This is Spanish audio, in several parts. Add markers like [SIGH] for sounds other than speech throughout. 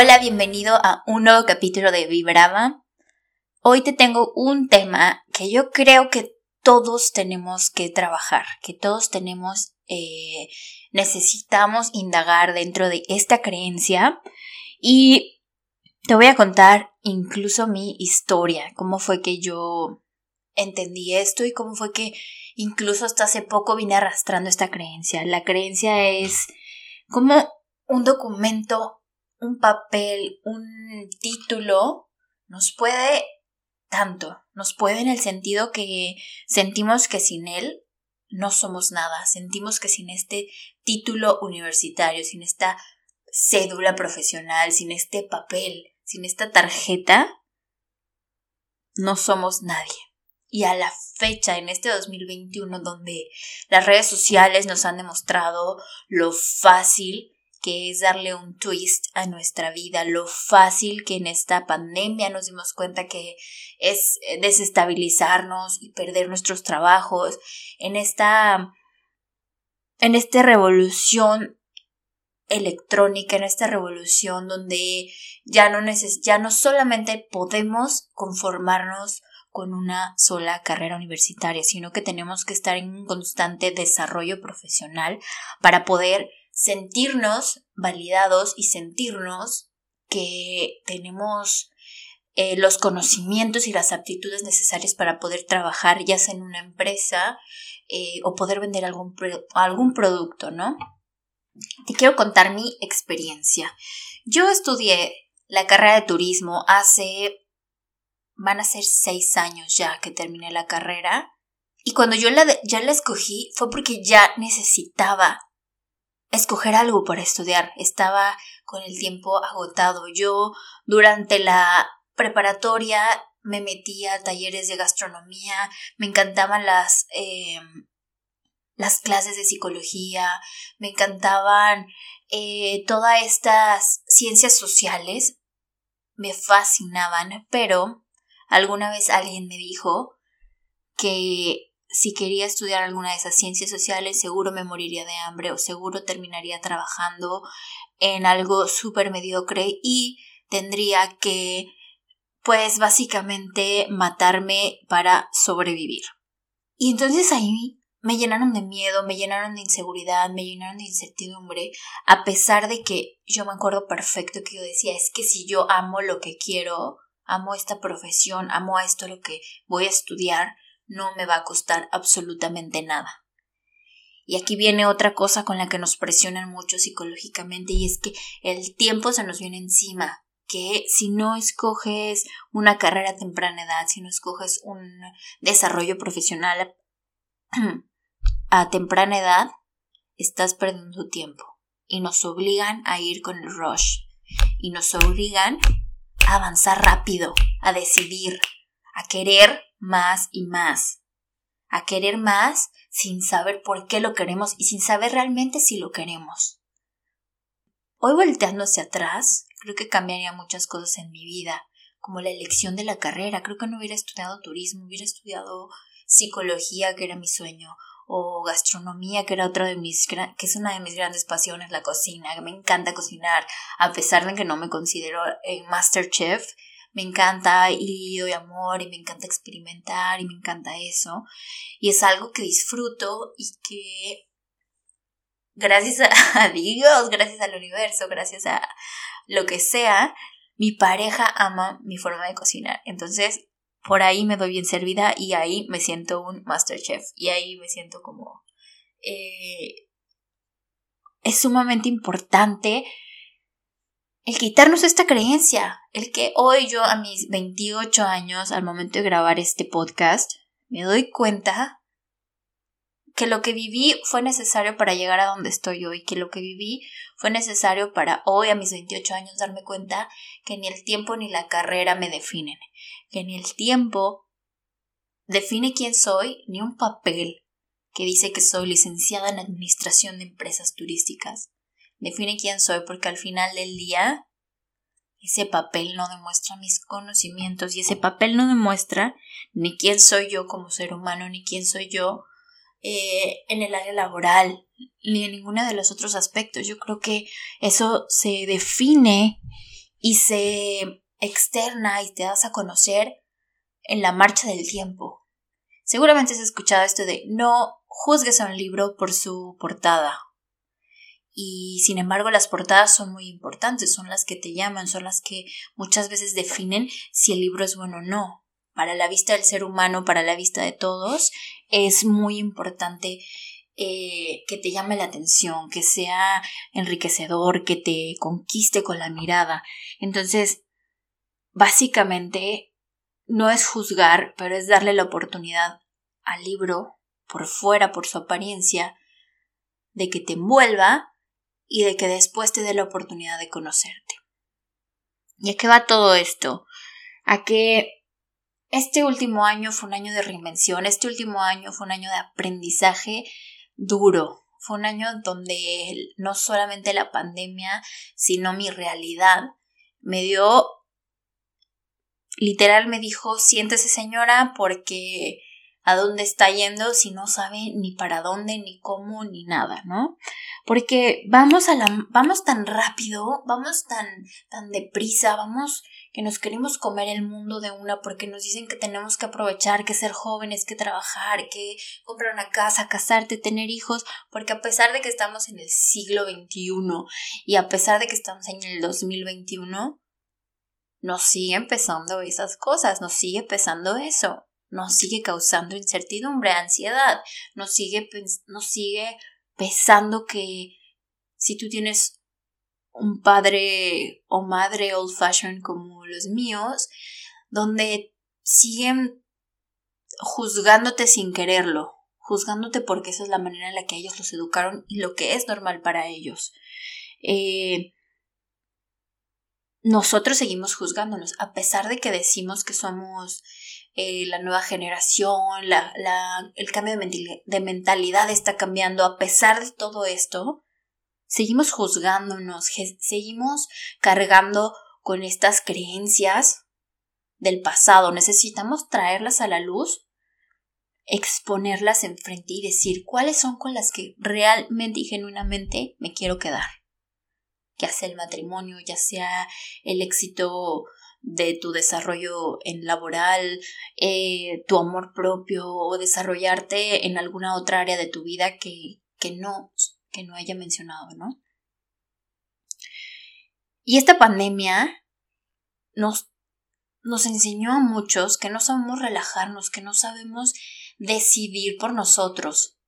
Hola, bienvenido a un nuevo capítulo de Vibrama. Hoy te tengo un tema que yo creo que todos tenemos que trabajar, que todos tenemos, eh, necesitamos indagar dentro de esta creencia y te voy a contar incluso mi historia, cómo fue que yo entendí esto y cómo fue que incluso hasta hace poco vine arrastrando esta creencia. La creencia es como un documento un papel, un título, nos puede tanto, nos puede en el sentido que sentimos que sin él no somos nada, sentimos que sin este título universitario, sin esta cédula profesional, sin este papel, sin esta tarjeta, no somos nadie. Y a la fecha, en este 2021, donde las redes sociales nos han demostrado lo fácil que es darle un twist a nuestra vida, lo fácil que en esta pandemia nos dimos cuenta que es eh, desestabilizarnos y perder nuestros trabajos, en esta en revolución electrónica, en esta revolución donde ya no, ya no solamente podemos conformarnos con una sola carrera universitaria, sino que tenemos que estar en un constante desarrollo profesional para poder sentirnos validados y sentirnos que tenemos eh, los conocimientos y las aptitudes necesarias para poder trabajar ya sea en una empresa eh, o poder vender algún, algún producto, ¿no? Te quiero contar mi experiencia. Yo estudié la carrera de turismo hace, van a ser seis años ya que terminé la carrera. Y cuando yo la, ya la escogí fue porque ya necesitaba escoger algo para estudiar. Estaba con el tiempo agotado. Yo durante la preparatoria me metía a talleres de gastronomía, me encantaban las, em, las clases de psicología, me encantaban eh, todas estas ciencias sociales, me fascinaban, pero alguna vez alguien me dijo que si quería estudiar alguna de esas ciencias sociales, seguro me moriría de hambre o seguro terminaría trabajando en algo súper mediocre y tendría que, pues básicamente, matarme para sobrevivir. Y entonces ahí me llenaron de miedo, me llenaron de inseguridad, me llenaron de incertidumbre, a pesar de que yo me acuerdo perfecto que yo decía, es que si yo amo lo que quiero, amo esta profesión, amo esto lo que voy a estudiar, no me va a costar absolutamente nada. Y aquí viene otra cosa con la que nos presionan mucho psicológicamente y es que el tiempo se nos viene encima, que si no escoges una carrera a temprana edad, si no escoges un desarrollo profesional [CLEARS THROAT] a temprana edad, estás perdiendo tiempo y nos obligan a ir con el rush y nos obligan a avanzar rápido, a decidir, a querer más y más, a querer más sin saber por qué lo queremos y sin saber realmente si lo queremos. Hoy volteando hacia atrás, creo que cambiaría muchas cosas en mi vida, como la elección de la carrera. Creo que no hubiera estudiado turismo, hubiera estudiado psicología, que era mi sueño, o gastronomía, que era otra de mis, que es una de mis grandes pasiones, la cocina, me encanta cocinar, a pesar de que no me considero eh, master chef, me encanta y doy amor y me encanta experimentar y me encanta eso. Y es algo que disfruto y que gracias a [LAUGHS] Dios, gracias al universo, gracias a lo que sea, mi pareja ama mi forma de cocinar. Entonces, por ahí me doy bien servida y ahí me siento un master chef y ahí me siento como... Eh, es sumamente importante el quitarnos esta creencia, el que hoy yo a mis 28 años, al momento de grabar este podcast, me doy cuenta que lo que viví fue necesario para llegar a donde estoy hoy, que lo que viví fue necesario para hoy a mis 28 años darme cuenta que ni el tiempo ni la carrera me definen, que ni el tiempo define quién soy, ni un papel que dice que soy licenciada en Administración de Empresas Turísticas define quién soy porque al final del día ese papel no demuestra mis conocimientos y ese papel no demuestra ni quién soy yo como ser humano, ni quién soy yo eh, en el área laboral, ni en ninguno de los otros aspectos. Yo creo que eso se define y se externa y te das a conocer en la marcha del tiempo. Seguramente has escuchado esto de no juzgues a un libro por su portada. Y sin embargo las portadas son muy importantes, son las que te llaman, son las que muchas veces definen si el libro es bueno o no. Para la vista del ser humano, para la vista de todos, es muy importante eh, que te llame la atención, que sea enriquecedor, que te conquiste con la mirada. Entonces, básicamente, no es juzgar, pero es darle la oportunidad al libro, por fuera, por su apariencia, de que te envuelva y de que después te dé la oportunidad de conocerte. ¿Y a qué va todo esto? A que este último año fue un año de reinvención, este último año fue un año de aprendizaje duro. Fue un año donde no solamente la pandemia, sino mi realidad me dio, literal me dijo, siéntese señora porque a dónde está yendo si no sabe ni para dónde, ni cómo, ni nada, ¿no? Porque vamos a la, vamos tan rápido, vamos tan, tan deprisa, vamos que nos queremos comer el mundo de una porque nos dicen que tenemos que aprovechar, que ser jóvenes, que trabajar, que comprar una casa, casarte, tener hijos, porque a pesar de que estamos en el siglo XXI y a pesar de que estamos en el 2021, nos sigue empezando esas cosas, nos sigue pesando eso, nos sigue causando incertidumbre, ansiedad, nos sigue, nos sigue pesando que si tú tienes un padre o madre old fashioned como los míos, donde siguen juzgándote sin quererlo, juzgándote porque esa es la manera en la que ellos los educaron y lo que es normal para ellos. Eh, nosotros seguimos juzgándonos, a pesar de que decimos que somos eh, la nueva generación, el cambio de mentalidad está cambiando, a pesar de todo esto, seguimos juzgándonos, seguimos cargando con estas creencias del pasado. Necesitamos traerlas a la luz, exponerlas enfrente y decir cuáles son con las que realmente y genuinamente me quiero quedar. Ya sea el matrimonio, ya sea el éxito de tu desarrollo en laboral, eh, tu amor propio o desarrollarte en alguna otra área de tu vida que, que no que no haya mencionado, ¿no? Y esta pandemia nos, nos enseñó a muchos que no sabemos relajarnos, que no sabemos decidir por nosotros,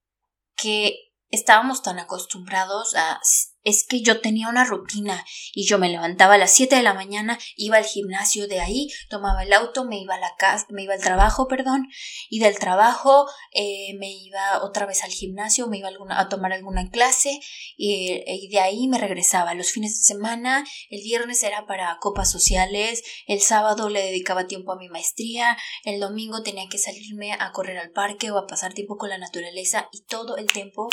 que estábamos tan acostumbrados a es que yo tenía una rutina y yo me levantaba a las 7 de la mañana, iba al gimnasio de ahí, tomaba el auto, me iba a la casa, me iba al trabajo, perdón, y del trabajo eh, me iba otra vez al gimnasio, me iba a, tomar alguna clase y, y, de ahí me regresaba. Los fines de semana, el viernes era para copas sociales, el sábado le dedicaba tiempo a mi maestría, el domingo tenía que salirme a correr al parque o a pasar tiempo con la naturaleza y todo el tiempo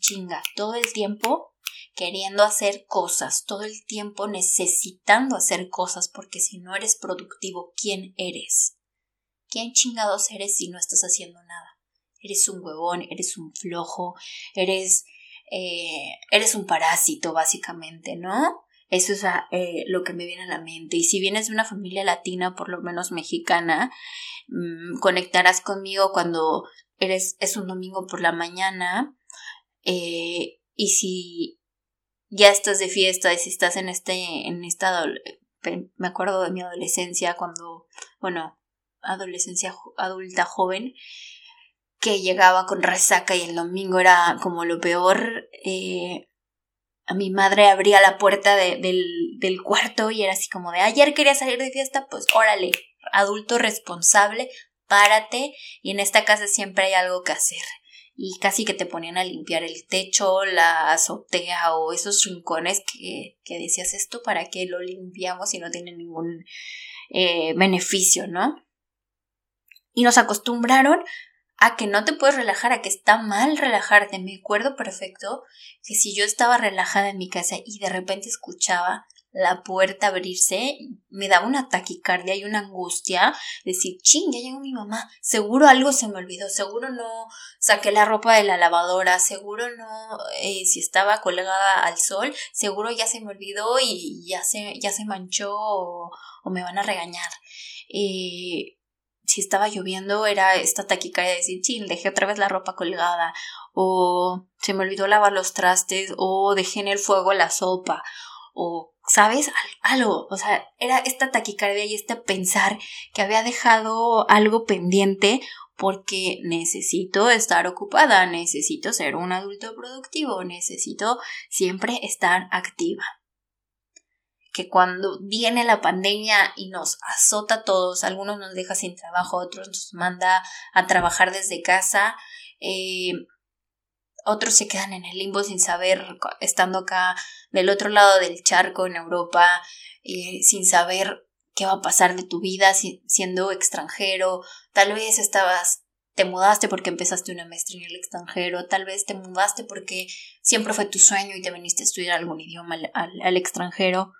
chinga, todo el tiempo queriendo hacer cosas, todo el tiempo necesitando hacer cosas, porque si no eres productivo, ¿quién eres? ¿Quién chingados eres si no estás haciendo nada? Eres un huevón, eres un flojo, eres, eh, eres un parásito, básicamente, ¿no? Eso es eh, lo que me viene a la mente. Y si vienes de una familia latina, por lo menos mexicana, mm, conectarás conmigo cuando eres, es un domingo por la mañana. Eh, y si ya estás de fiesta y si estás en este, en esta, me acuerdo de mi adolescencia cuando, bueno, adolescencia adulta joven, que llegaba con resaca y el domingo era como lo peor, eh, a mi madre abría la puerta del, del cuarto y era así como de ayer quería salir de fiesta, pues órale, adulto responsable, párate y en esta casa siempre hay algo que hacer y casi que te ponían a limpiar el techo, la azotea o esos rincones que, que decías esto para que lo limpiamos y no tiene ningún eh, beneficio, ¿no? Y nos acostumbraron a que no te puedes relajar, a que está mal relajarte. Me acuerdo perfecto que si yo estaba relajada en mi casa y de repente escuchaba la puerta abrirse, me daba una taquicardia y una angustia, decir, ching, ya llegó mi mamá, seguro algo se me olvidó, seguro no saqué la ropa de la lavadora, seguro no, eh, si estaba colgada al sol, seguro ya se me olvidó y ya se, ya se manchó o, me van a regañar. Eh, si estaba lloviendo era esta taquicardia de decir, ching, dejé otra vez la ropa colgada, o se me olvidó lavar los trastes, o dejé en el fuego la sopa, o ¿sabes? Algo, o sea, era esta taquicardia y este pensar que había dejado algo pendiente porque necesito estar ocupada, necesito ser un adulto productivo, necesito siempre estar activa. Que cuando viene la pandemia y nos azota a todos, algunos nos deja sin trabajo, otros nos manda a trabajar desde casa, eh, otros se quedan en el limbo sin saber, estando acá del otro lado del charco en Europa, eh, sin saber qué va a pasar de tu vida siendo extranjero. Tal vez estabas, te mudaste porque empezaste una maestría en el extranjero, tal vez te mudaste porque siempre fue tu sueño y te viniste a estudiar algún idioma al extranjero.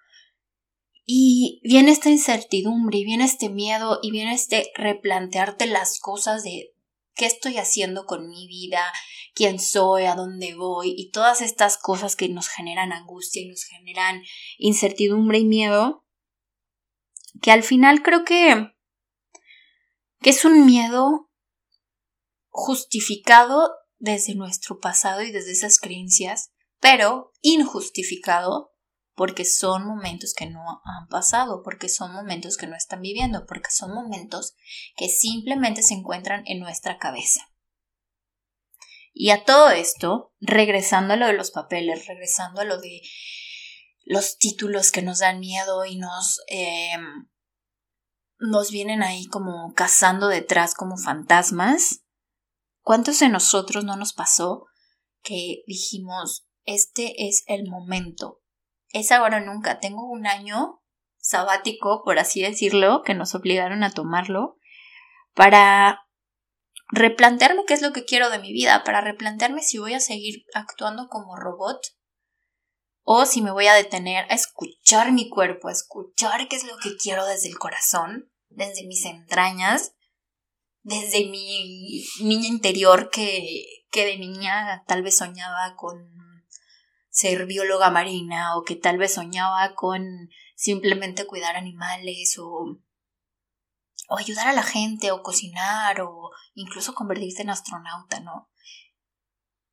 Y viene esta incertidumbre, y viene este miedo, y viene este replantearte las cosas de qué estoy haciendo con mi vida, quién soy, a dónde voy y todas estas cosas que nos generan angustia y nos generan incertidumbre y miedo, que al final creo que, que es un miedo justificado desde nuestro pasado y desde esas creencias, pero injustificado porque son momentos que no han pasado, porque son momentos que no están viviendo, porque son momentos que simplemente se encuentran en nuestra cabeza. Y a todo esto, regresando a lo de los papeles, regresando a lo de los títulos que nos dan miedo y nos, em, nos vienen ahí como cazando detrás como fantasmas, ¿cuántos de nosotros no nos pasó que dijimos, este es el momento, es ahora o nunca. Tengo un año sabático, por así decirlo, que nos obligaron a tomarlo, para replantearme qué es lo que quiero de mi vida, para replantearme si voy a seguir actuando como robot o si me voy a detener a escuchar mi cuerpo, a escuchar qué es lo que quiero desde el corazón, desde mis entrañas, desde mi niña interior que, que de niña tal vez soñaba con ser bióloga marina o que tal vez soñaba con simplemente cuidar animales o, o ayudar a la gente o cocinar o incluso convertirse en astronauta, ¿no?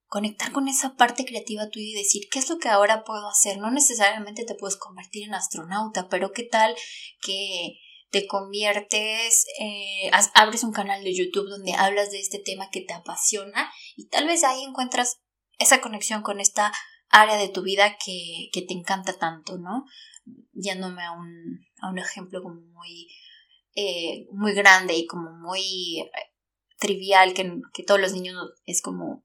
Conectar con esa parte creativa tuya y decir qué es lo que ahora puedo hacer. No necesariamente te puedes convertir en astronauta, pero qué tal que te conviertes, eh, abres un canal de YouTube donde hablas de este tema que te apasiona y tal vez ahí encuentras esa conexión con esta área de tu vida que, que te encanta tanto, ¿no? Yéndome a un, a un ejemplo como muy, eh, muy grande y como muy eh, trivial, que, que todos los niños es como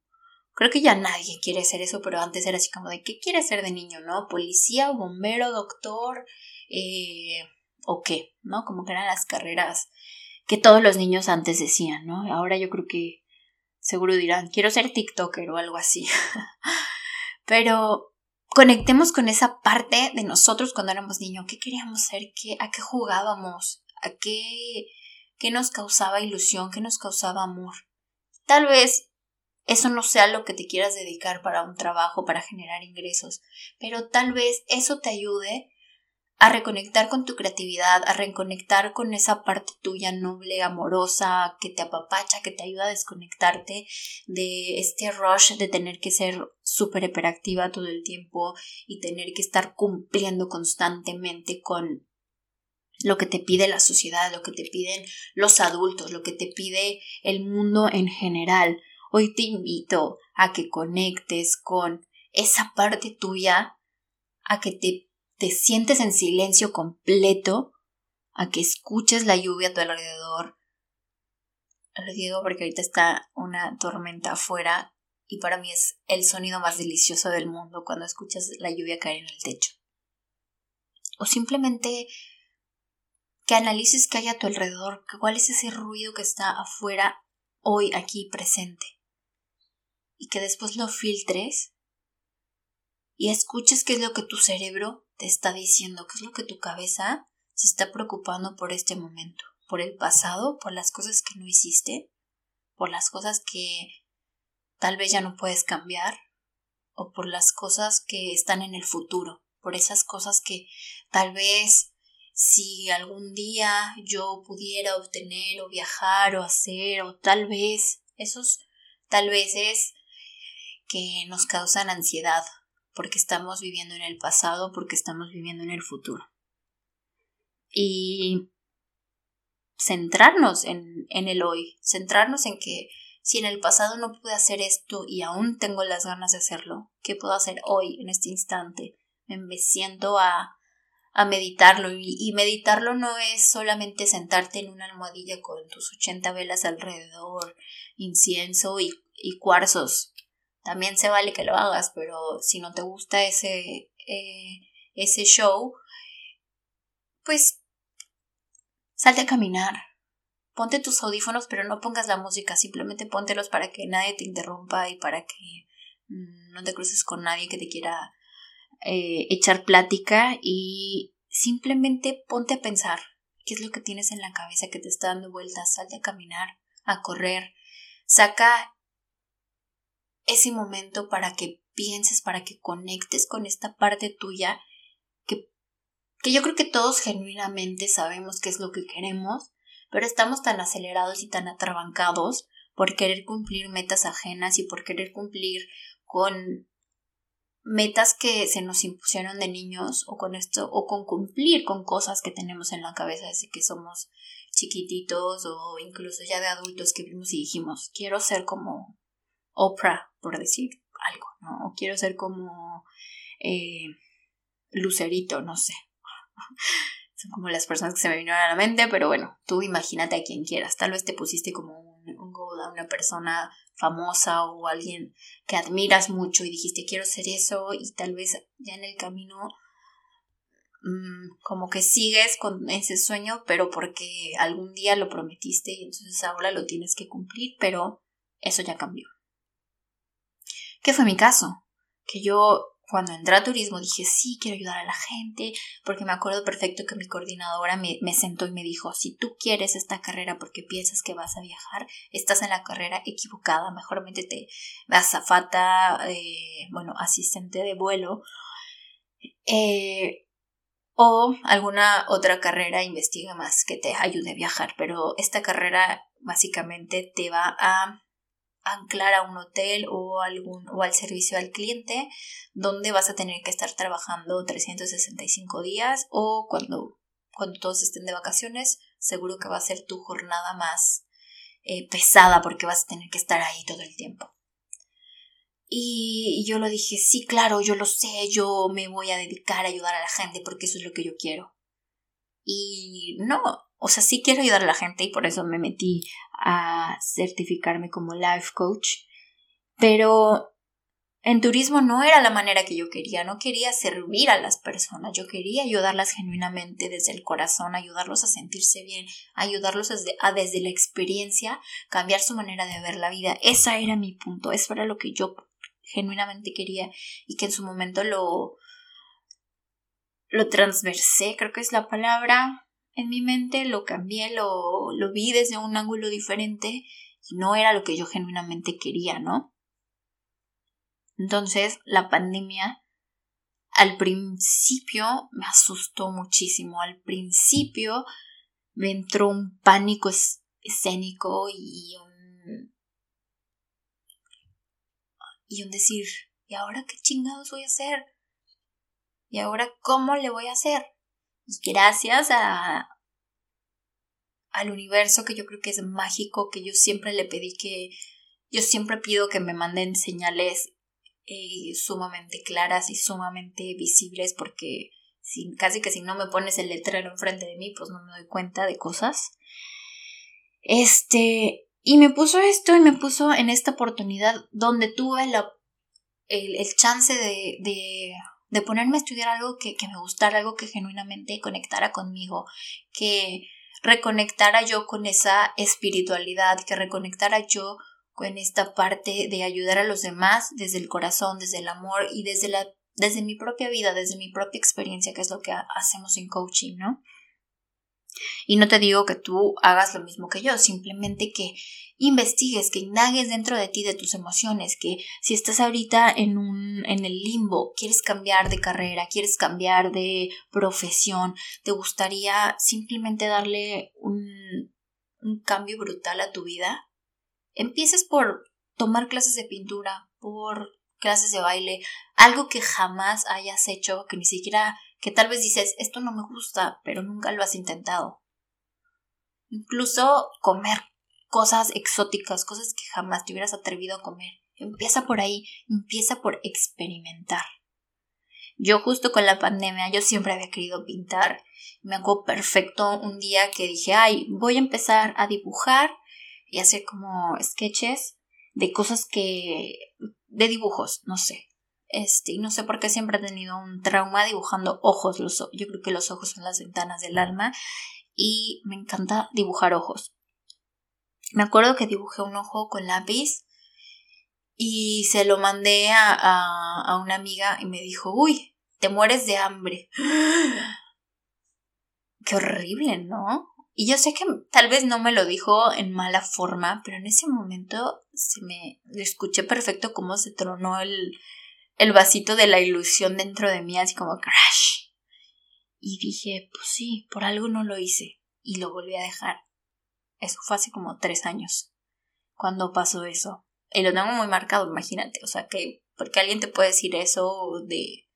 Creo que ya nadie quiere ser eso, pero antes era así como de ¿qué quieres ser de niño, no? Policía, bombero, doctor, eh, o qué, ¿no? Como que eran las carreras que todos los niños antes decían, ¿no? Ahora yo creo que seguro dirán, quiero ser TikToker o algo así. [LAUGHS] Pero conectemos con esa parte de nosotros cuando éramos niños. ¿Qué queríamos ser? ¿Qué, ¿A qué jugábamos? ¿A qué, qué nos causaba ilusión? ¿Qué nos causaba amor? Tal vez eso no sea lo que te quieras dedicar para un trabajo, para generar ingresos, pero tal vez eso te ayude a reconectar con tu creatividad, a reconectar con esa parte tuya noble, amorosa, que te apapacha, que te ayuda a desconectarte de este rush de tener que ser súper hiperactiva todo el tiempo y tener que estar cumpliendo constantemente con lo que te pide la sociedad, lo que te piden los adultos, lo que te pide el mundo en general. Hoy te invito a que conectes con esa parte tuya, a que te te sientes en silencio completo, a que escuches la lluvia a tu alrededor. Lo digo porque ahorita está una tormenta afuera y para mí es el sonido más delicioso del mundo cuando escuchas la lluvia caer en el techo. O simplemente que analices qué hay a tu alrededor, cuál es ese ruido que está afuera hoy aquí presente. Y que después lo filtres y escuches qué es lo que tu cerebro te está diciendo? ¿Qué es lo que tu cabeza se está preocupando por este momento? ¿Por el pasado? ¿Por las cosas que no hiciste? ¿Por las cosas que tal vez ya no puedes cambiar? ¿O por las cosas que están en el futuro? ¿Por esas cosas que tal vez si algún día yo pudiera obtener o viajar o hacer o tal vez esos tal vez es que nos causan ansiedad porque estamos viviendo en el pasado, porque estamos viviendo en el futuro. Y centrarnos en, en el hoy, centrarnos en que si en el pasado no pude hacer esto y aún tengo las ganas de hacerlo, ¿qué puedo hacer hoy, en este instante? Me siento a a meditarlo y, meditarlo no es solamente sentarte en una almohadilla con tus 80 velas alrededor, incienso y, cuarzos. También se vale que lo hagas, pero si no te gusta ese, eh, ese show, pues salte a caminar. Ponte tus audífonos, pero no pongas la música, simplemente póntelos para que nadie te interrumpa y para que mm, no te cruces con nadie que te quiera eh, echar plática y simplemente ponte a pensar qué es lo que tienes en la cabeza que te está dando vueltas, salte a caminar, a correr, saca ese momento para que pienses, para que conectes con esta parte tuya que, que yo creo que todos genuinamente sabemos qué es lo que queremos, pero estamos tan acelerados y tan atrabancados por querer cumplir metas ajenas y por querer cumplir con metas que se nos impusieron de niños o con esto o con cumplir con cosas que tenemos en la cabeza desde que somos chiquititos o incluso ya de adultos que vimos y dijimos quiero ser como Oprah por decir algo no o quiero ser como eh, Lucerito no sé. [LAUGHS] Son como las personas que se me vinieron a la mente pero bueno tú imagínate a quien quieras. Tal vez te pusiste como un, un a una persona famosa o alguien que admiras mucho y dijiste quiero ser eso y tal vez ya en el camino mm, como que sigues con ese sueño pero porque algún día lo prometiste y entonces ahora lo tienes que cumplir pero eso ya cambió. ¿Qué fue mi caso? Que yo cuando entré a turismo dije, sí, quiero ayudar a la gente, porque me acuerdo perfecto que mi coordinadora me, sentó y me dijo, si tú quieres esta carrera porque piensas que vas a viajar, estás en la carrera equivocada, mejor métete azafata, eh, bueno, asistente de vuelo, eh, o alguna otra carrera, investiga más que te ayude a viajar, pero esta carrera básicamente te va a anclar a un hotel o, algún, o al servicio al cliente donde vas a tener que estar trabajando 365 días o cuando, cuando todos estén de vacaciones seguro que va a ser tu jornada más eh, pesada porque vas a tener que estar ahí todo el tiempo. Y yo lo dije, sí, claro, yo lo sé, yo me voy a dedicar a ayudar a la gente porque eso es lo que yo quiero. Y no, o sea, sí quiero ayudar a la gente y por eso me metí a certificarme como life coach, pero en turismo no era la manera que yo quería, no quería servir a las personas, yo quería ayudarlas genuinamente desde el corazón, ayudarlos a sentirse bien, ayudarlos desde, a desde la experiencia cambiar su manera de ver la vida. Ese era mi punto, eso era lo que yo genuinamente quería y que en su momento lo lo transversé, creo que es la palabra, en mi mente, lo cambié, lo, lo vi desde un ángulo diferente y no era lo que yo genuinamente quería, ¿no? Entonces, la pandemia al principio me asustó muchísimo. Al principio me entró un pánico escénico y un. y un decir, ¿y ahora qué chingados voy a hacer? ¿Y ahora cómo le voy a hacer? Gracias a, al universo que yo creo que es mágico, que yo siempre le pedí que, yo siempre pido que me manden señales eh, sumamente claras y sumamente visibles porque si, casi que si no me pones el letrero enfrente de mí, pues no me doy cuenta de cosas. Este, y me puso esto y me puso en esta oportunidad donde tuve la, el, el chance de, de de ponerme a estudiar algo que, me gustara, algo que genuinamente conectara conmigo, que reconectara yo con esa espiritualidad, que reconectara yo con esta parte de ayudar a los demás desde el corazón, desde el amor y desde la desde mi propia vida, desde mi propia experiencia, que es lo que hacemos en coaching, ¿no? Y no te digo que tú hagas lo mismo que yo, simplemente que investigues, que indagues dentro de ti de tus emociones, que si estás ahorita en un en el limbo, quieres cambiar de carrera, quieres cambiar de profesión, te gustaría simplemente darle un, un cambio brutal a tu vida, empieces por tomar clases de pintura, por clases de baile, algo que jamás hayas hecho, que ni siquiera, que tal vez dices, esto no me gusta, pero nunca lo has intentado. Incluso comer, cosas exóticas, cosas que jamás te hubieras atrevido a comer. Empieza por ahí, empieza por experimentar. Yo justo con la pandemia, yo siempre había querido pintar. Me acuerdo perfecto un día que dije, ay, voy a empezar a dibujar y hacer como sketches de cosas que... de dibujos, no sé. Este, no sé por qué siempre he tenido un trauma dibujando ojos. Los, yo creo que los ojos son las ventanas del alma y me encanta dibujar ojos. Me acuerdo que dibujé un ojo con lápiz y se lo mandé a, a, una amiga y me dijo, uy, te mueres de hambre. [GASPS] Qué horrible, ¿no? Y yo sé que tal vez no me lo dijo en mala forma, pero en ese momento se me escuché perfecto cómo se tronó el, el vasito de la ilusión dentro de mí, así como crash. Y dije, pues sí, por algo no lo hice. Y lo volví a dejar. Eso fue hace como tres años cuando pasó eso. Y lo tengo muy marcado, imagínate. O sea, que porque alguien te puede decir eso de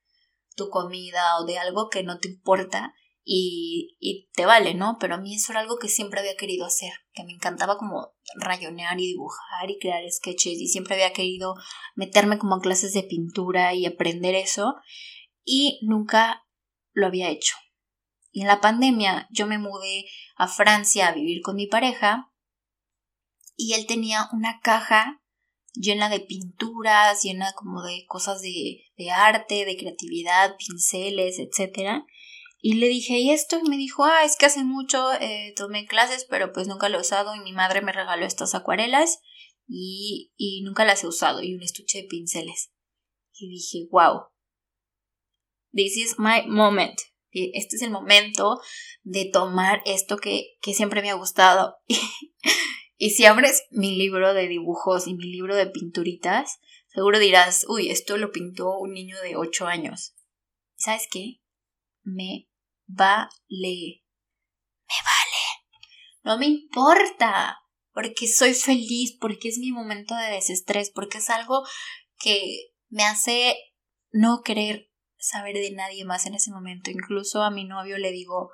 tu comida o de algo que no te importa y, y te vale, ¿no? Pero a mí eso era algo que siempre había querido hacer, que me encantaba como rayonear y dibujar y crear sketches y siempre había querido meterme como a clases de pintura y aprender eso y nunca lo había hecho. Y en la pandemia yo me mudé a Francia a vivir con mi pareja y él tenía una caja llena de pinturas, llena como de cosas de, de arte, de creatividad, pinceles, etc. Y le dije, ¿y esto? Y me dijo, ah, es que hace mucho eh, tomé clases, pero pues nunca lo he usado y mi madre me regaló estas acuarelas y, y nunca las he usado y un estuche de pinceles. Y dije, wow, this is my moment este es el momento de tomar esto que, siempre me ha gustado. [LAUGHS] y si abres mi libro de dibujos y mi libro de pinturitas, seguro dirás, uy, esto lo pintó un niño de 8 años. ¿Sabes qué? Me vale. Me vale. No me importa. Porque soy feliz, porque es mi momento de desestrés, porque es algo que me hace no querer saber de nadie más en ese momento. Incluso a mi novio le digo,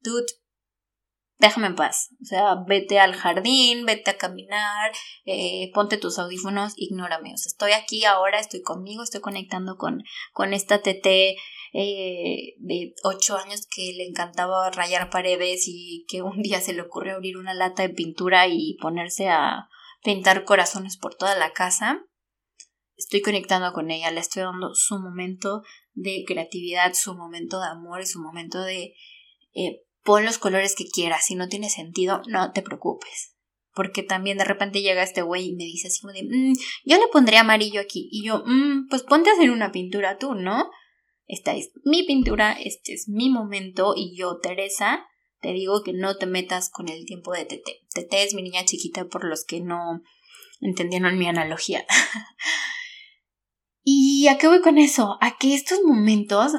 dude, déjame en paz. O sea, vete al jardín, vete a caminar, eh, ponte tus audífonos, ignórame. O sea, estoy aquí ahora, estoy conmigo, estoy conectando con, con esta TT eh, de 8 años que le encantaba rayar paredes y que un día se le ocurrió abrir una lata de pintura y ponerse a pintar corazones por toda la casa. Estoy conectando con ella, le estoy dando su momento de creatividad, su momento de amor y su momento de eh, pon los colores que quieras. Si no tiene sentido, no te preocupes. Porque también de repente llega este güey y me dice así como de, mm, yo le pondría amarillo aquí. Y yo, mm, pues ponte a hacer una pintura tú, ¿no? Esta es mi pintura, este es mi momento y yo, Teresa, te digo que no te metas con el tiempo de Tete. Tete es mi niña chiquita por los que no entendieron mi analogía. [LAUGHS] ¿Y a qué voy con eso? A que estos momentos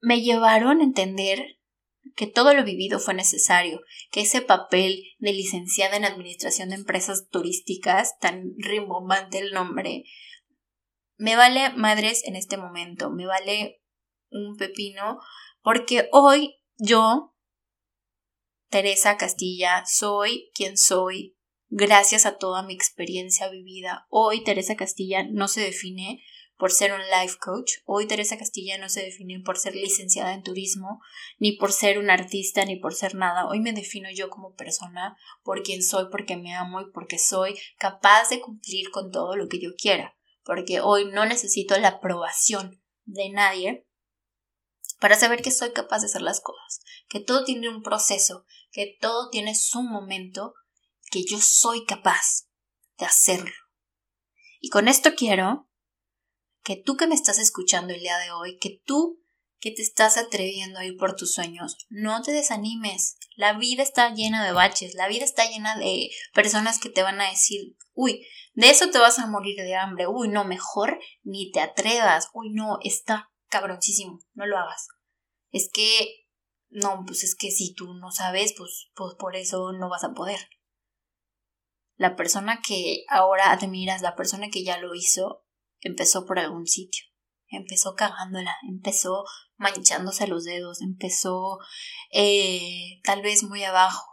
me llevaron a entender que todo lo vivido fue necesario, que ese papel de licenciada en Administración de Empresas Turísticas, tan rimbombante el nombre, me vale madres en este momento, me vale un pepino, porque hoy yo, Teresa Castilla, soy quien soy gracias a toda mi experiencia vivida. Hoy Teresa Castilla no se define por ser un life coach. Hoy Teresa Castilla no se define por ser licenciada en turismo, ni por ser un artista, ni por ser nada. Hoy me defino yo como persona por quien soy, porque me amo y porque soy capaz de cumplir con todo lo que yo quiera. Porque hoy no necesito la aprobación de nadie para saber que soy capaz de hacer las cosas, que todo tiene un proceso, que todo tiene su momento que yo soy capaz de hacerlo. Y con esto quiero que tú que me estás escuchando el día de hoy, que tú que te estás atreviendo a ir por tus sueños, no te desanimes. La vida está llena de baches, la vida está llena de personas que te van a decir, uy, de eso te vas a morir de hambre, uy, no, mejor ni te atrevas, uy, no, está cabroncísimo, no lo hagas. Es que, no, pues es que si tú no sabes, pues, pues por eso no vas a poder. La persona que ahora admiras, la persona que ya lo hizo, empezó por algún sitio. Empezó cagándola, empezó manchándose los dedos, empezó eh, tal vez muy abajo,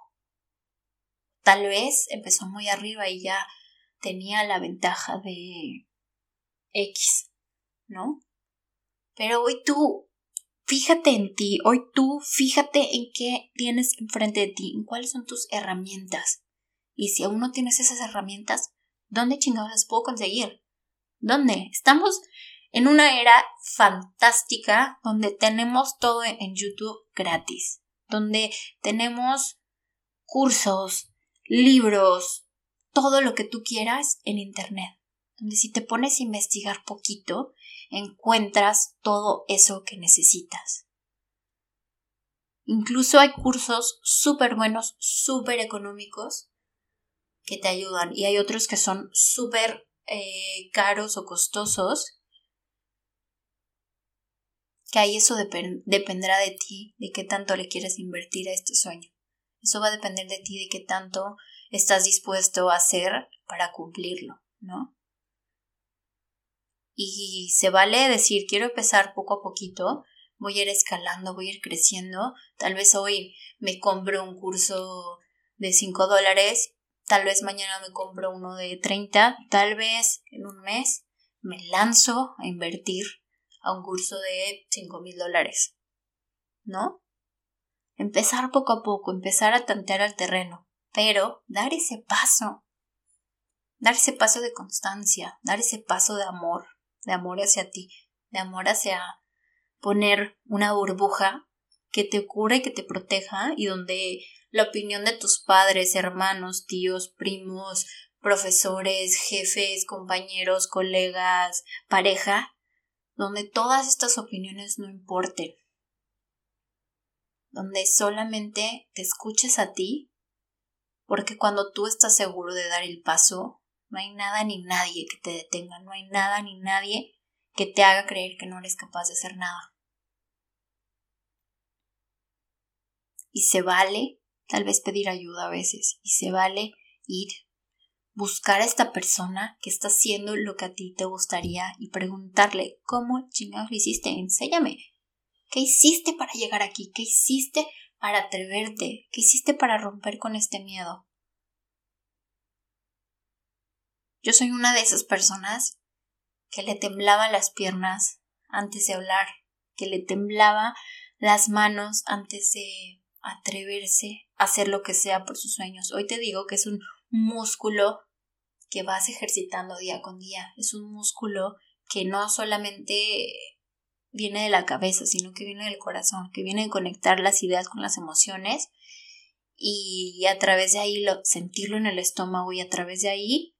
tal vez empezó muy arriba y ya tenía la ventaja de X, ¿no? Pero hoy tú, fíjate en ti, hoy tú, fíjate en qué tienes enfrente de ti, en cuáles son tus herramientas. Y si aún no tienes esas herramientas, ¿dónde chingados las puedo conseguir? ¿Dónde? Estamos en una era fantástica donde tenemos todo en YouTube gratis, donde tenemos cursos, libros, todo lo que tú quieras en Internet, donde si te pones a investigar poquito, encuentras todo eso que necesitas. Incluso hay cursos súper buenos, súper económicos, que te ayudan y hay otros que son súper eh, caros o costosos que ahí eso dependerá de ti, de qué tanto le quieres invertir a este sueño. Eso va a depender de ti, de qué tanto estás dispuesto a hacer para cumplirlo, ¿no? Y se vale decir, quiero empezar poco a poquito, voy a ir escalando, voy a ir creciendo, tal vez hoy me compro un curso de 5 dólares, tal vez mañana me compro uno de 30, tal vez en un mes me lanzo a invertir a un curso de cinco mil dólares. ¿No? Empezar poco a poco, empezar a tantear al terreno, pero dar ese paso, dar ese paso de constancia, dar ese paso de amor, de amor hacia ti, de amor hacia poner una burbuja que te cure que te proteja y donde la opinión de tus padres, hermanos, tíos, primos, profesores, jefes, compañeros, colegas, pareja, donde todas estas opiniones no importen, donde solamente te escuches a ti, porque cuando tú estás seguro de dar el paso, no hay nada ni nadie que te detenga, no hay nada ni nadie que te haga creer que no eres capaz de hacer nada. Y se vale tal vez pedir ayuda a veces, y se vale ir buscar a esta persona que está haciendo lo que a ti te gustaría y preguntarle cómo chingados lo hiciste, enséñame. ¿Qué hiciste para llegar aquí? ¿Qué hiciste para atreverte? ¿Qué hiciste para romper con este miedo? Yo soy una de esas personas que le temblaban las piernas antes de hablar, que le temblaba las manos antes de atreverse a hacer lo que sea por sus sueños. Hoy te digo que es un músculo que vas ejercitando día con día. Es un músculo que no solamente viene de la cabeza, sino que viene del corazón, que viene de conectar las ideas con las emociones y a través de ahí lo, sentirlo en el estómago y a través de ahí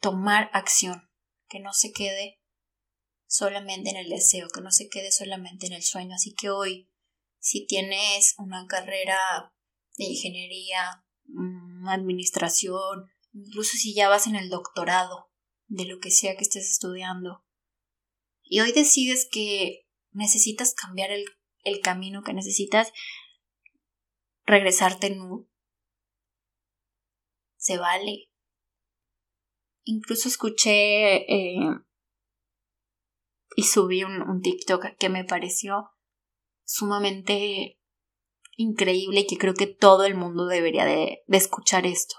tomar acción, que no se quede solamente en el deseo, que no se quede solamente en el sueño. Así que hoy, si tienes una carrera de ingeniería, mm, administración, incluso si ya vas en el doctorado de lo que sea que estés estudiando, y hoy decides que necesitas cambiar el, camino, que necesitas regresarte nu, se vale. Incluso escuché eh, y subí un, TikTok que me pareció sumamente increíble y que creo que todo el mundo debería de escuchar esto.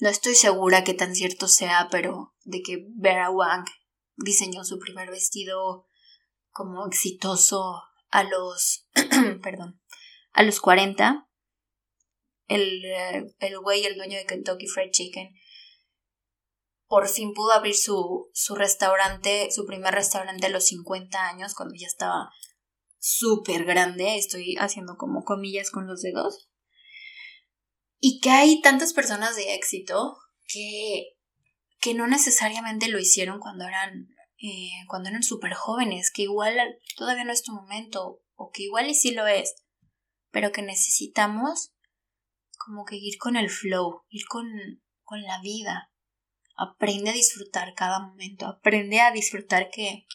No estoy segura que tan cierto sea, pero de que Vera Wang diseñó su primer vestido como exitoso a los [CLEARS THROAT] perdón, a los 40. El, eh, el güey, el dueño de Kentucky Fried Chicken, por fin pudo abrir su, su restaurante, su primer restaurante a los 50 años, cuando ya estaba súper grande. Estoy haciendo como comillas con los dedos y que hay tantas personas de éxito que, que no necesariamente lo hicieron cuando eran, eh, cuando eran súper jóvenes, que igual todavía no es tu momento, o que igual y sí lo es, pero que necesitamos como que ir con el flow, ir con, con la vida. Aprende a disfrutar cada momento, aprende a disfrutar que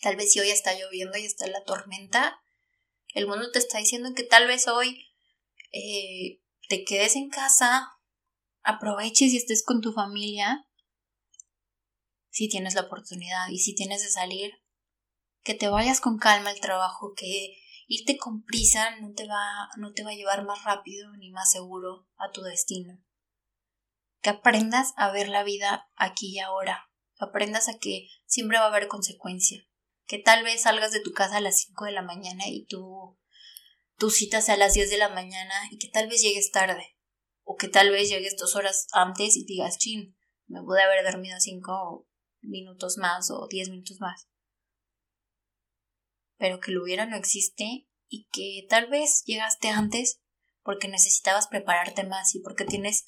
tal vez si hoy está lloviendo y está la tormenta, el mundo te está diciendo que tal vez hoy eh, te quedes en casa, aproveches y estés con tu familia, si tienes la oportunidad y si tienes de salir, que te vayas con calma al trabajo, que irte con prisa no te va, no te va a llevar más rápido ni más seguro a tu destino. Que aprendas a ver la vida aquí y ahora. Que aprendas a que siempre va a haber consecuencia. Que tal vez salgas de tu casa a las 5 de la mañana y tú tu cita sea a las 10 de la mañana y que tal vez llegues tarde. O que tal vez llegues dos horas antes y digas, chin, me pude haber dormido 5 minutos más o 10 minutos más pero que lo hubiera no existe y que tal vez llegaste antes porque necesitabas prepararte más y porque tienes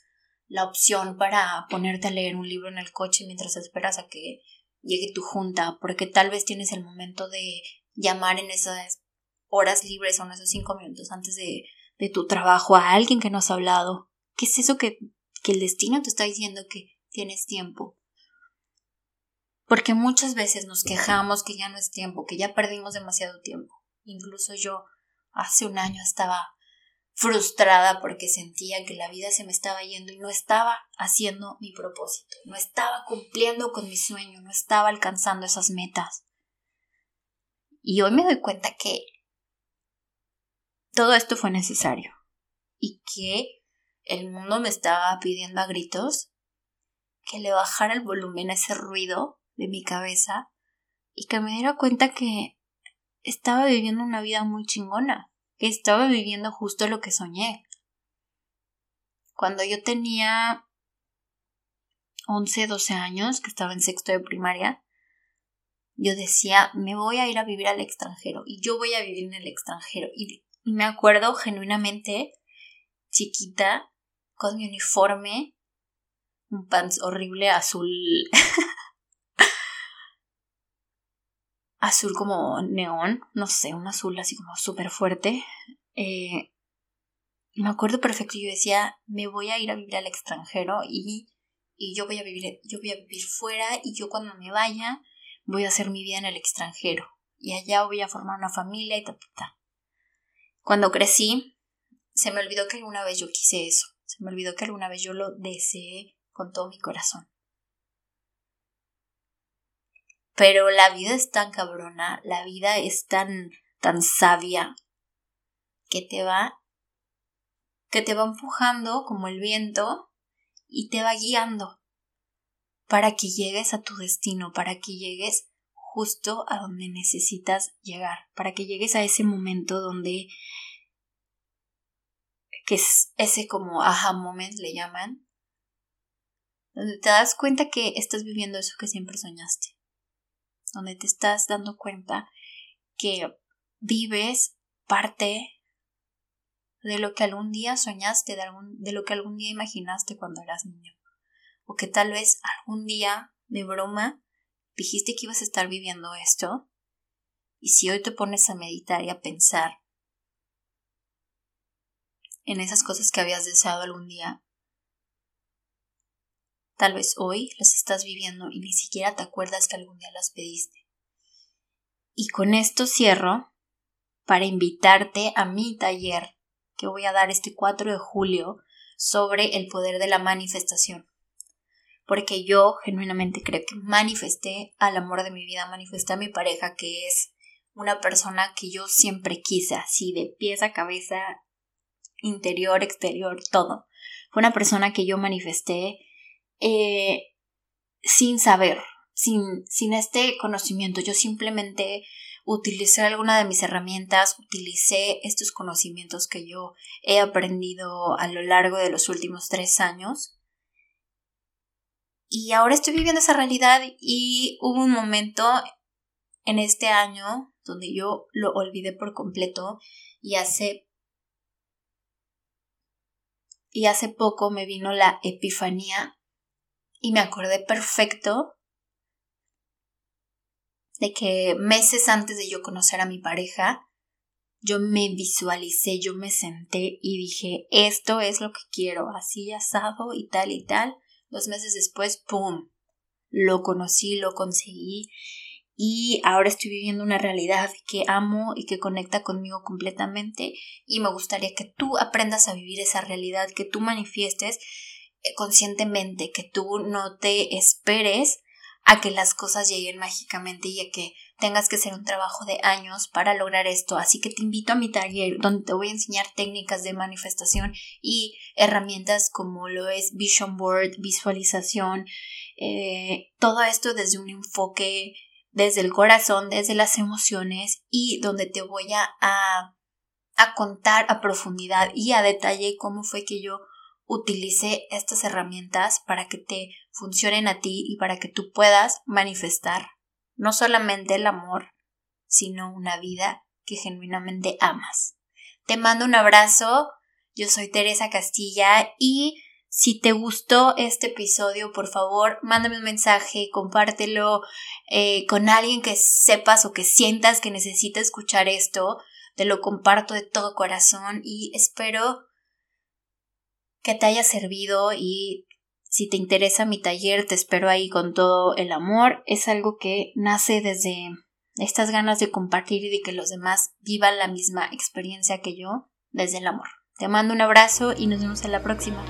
la opción para ponerte a leer un libro en el coche mientras esperas a que llegue tu junta, porque tal vez tienes el momento de llamar en esas horas libres o en esos cinco minutos antes de, de tu trabajo a alguien que no has hablado. ¿Qué es eso que, que el destino te está diciendo que tienes tiempo? porque muchas veces nos quejamos que ya no es tiempo, que ya perdimos demasiado tiempo. Incluso yo hace un año estaba frustrada porque sentía que la vida se me estaba yendo y no estaba haciendo mi propósito, no estaba cumpliendo con mi sueño, no estaba alcanzando esas metas. Y hoy me doy cuenta que todo esto fue necesario y que el mundo me estaba pidiendo a gritos que le bajara el volumen a ese ruido de mi cabeza y que me diera cuenta que estaba viviendo una vida muy chingona, que estaba viviendo justo lo que soñé. Cuando yo tenía 11, 12 años, que estaba en sexto de primaria, yo decía, me voy a ir a vivir al extranjero y yo voy a vivir en el extranjero. Y me acuerdo genuinamente, chiquita, con mi uniforme, un pants horrible azul [LAUGHS] azul como neón, no sé, un azul así como súper fuerte. Eh, me acuerdo perfecto, yo decía, me voy a ir a vivir al extranjero y, y yo voy a vivir, yo voy a vivir fuera y yo cuando me vaya voy a hacer mi vida en el extranjero y allá voy a formar una familia y ta, ta, Cuando crecí, se me olvidó que alguna vez yo quise eso, se me olvidó que alguna vez yo lo deseé con todo mi corazón. Pero la vida es tan cabrona, la vida es tan, tan sabia, que te va, que te va empujando como el viento y te va guiando para que llegues a tu destino, para que llegues justo a donde necesitas llegar, para que llegues a ese momento donde que es ese como aha moment le llaman, donde te das cuenta que estás viviendo eso que siempre soñaste donde te estás dando cuenta que vives parte de lo que algún día soñaste, de, de lo que algún día imaginaste cuando eras niño. O que tal vez algún día, de broma, dijiste que ibas a estar viviendo esto. Y si hoy te pones a meditar y a pensar en esas cosas que habías deseado algún día, Tal vez hoy las estás viviendo y ni siquiera te acuerdas que algún día las pediste. Y con esto cierro para invitarte a mi taller que voy a dar este 4 de julio sobre el poder de la manifestación. Porque yo genuinamente creo que manifesté al amor de mi vida, manifesté a mi pareja que es una persona que yo siempre quise, así de pies a cabeza, interior, exterior, todo. Fue una persona que yo manifesté eh, sin saber, sin, sin este conocimiento. Yo simplemente utilicé alguna de mis herramientas, utilicé estos conocimientos que yo he aprendido a lo largo de los últimos tres años. Y ahora estoy viviendo esa realidad y hubo un momento en este año donde yo lo olvidé por completo y hace y hace poco me vino la epifanía Y me acordé perfecto de que meses antes de yo conocer a mi pareja, yo me visualicé, yo me senté y dije, esto es lo que quiero, así asado y tal y tal. Dos meses después, ¡pum! Lo conocí, lo conseguí y ahora estoy viviendo una realidad que amo y que conecta conmigo completamente y me gustaría que tú aprendas a vivir esa realidad, que tú manifiestes conscientemente, que tú no te esperes a que las cosas lleguen mágicamente y a que tengas que hacer un trabajo de años para lograr esto. Así que te invito a mi taller donde te voy a enseñar técnicas de manifestación y herramientas como lo es Vision Board, visualización, eh, todo esto desde un enfoque desde el corazón, desde las emociones y donde te voy a, a contar a profundidad y a detalle cómo fue que yo utilicé estas herramientas para que te funcionen a ti y para que tú puedas manifestar no solamente el amor, sino una vida que genuinamente amas. Te mando un abrazo, yo soy Teresa Castilla y si te gustó este episodio, por favor, mándame un mensaje, compártelo eh, con alguien que sepas o que sientas que necesita escuchar esto. Te lo comparto de todo corazón y espero que te haya servido y si te interesa mi taller, te espero ahí con todo el amor. Es algo que nace desde estas ganas de compartir y de que los demás vivan la misma experiencia que yo desde el amor. Te mando un abrazo y nos vemos en la próxima.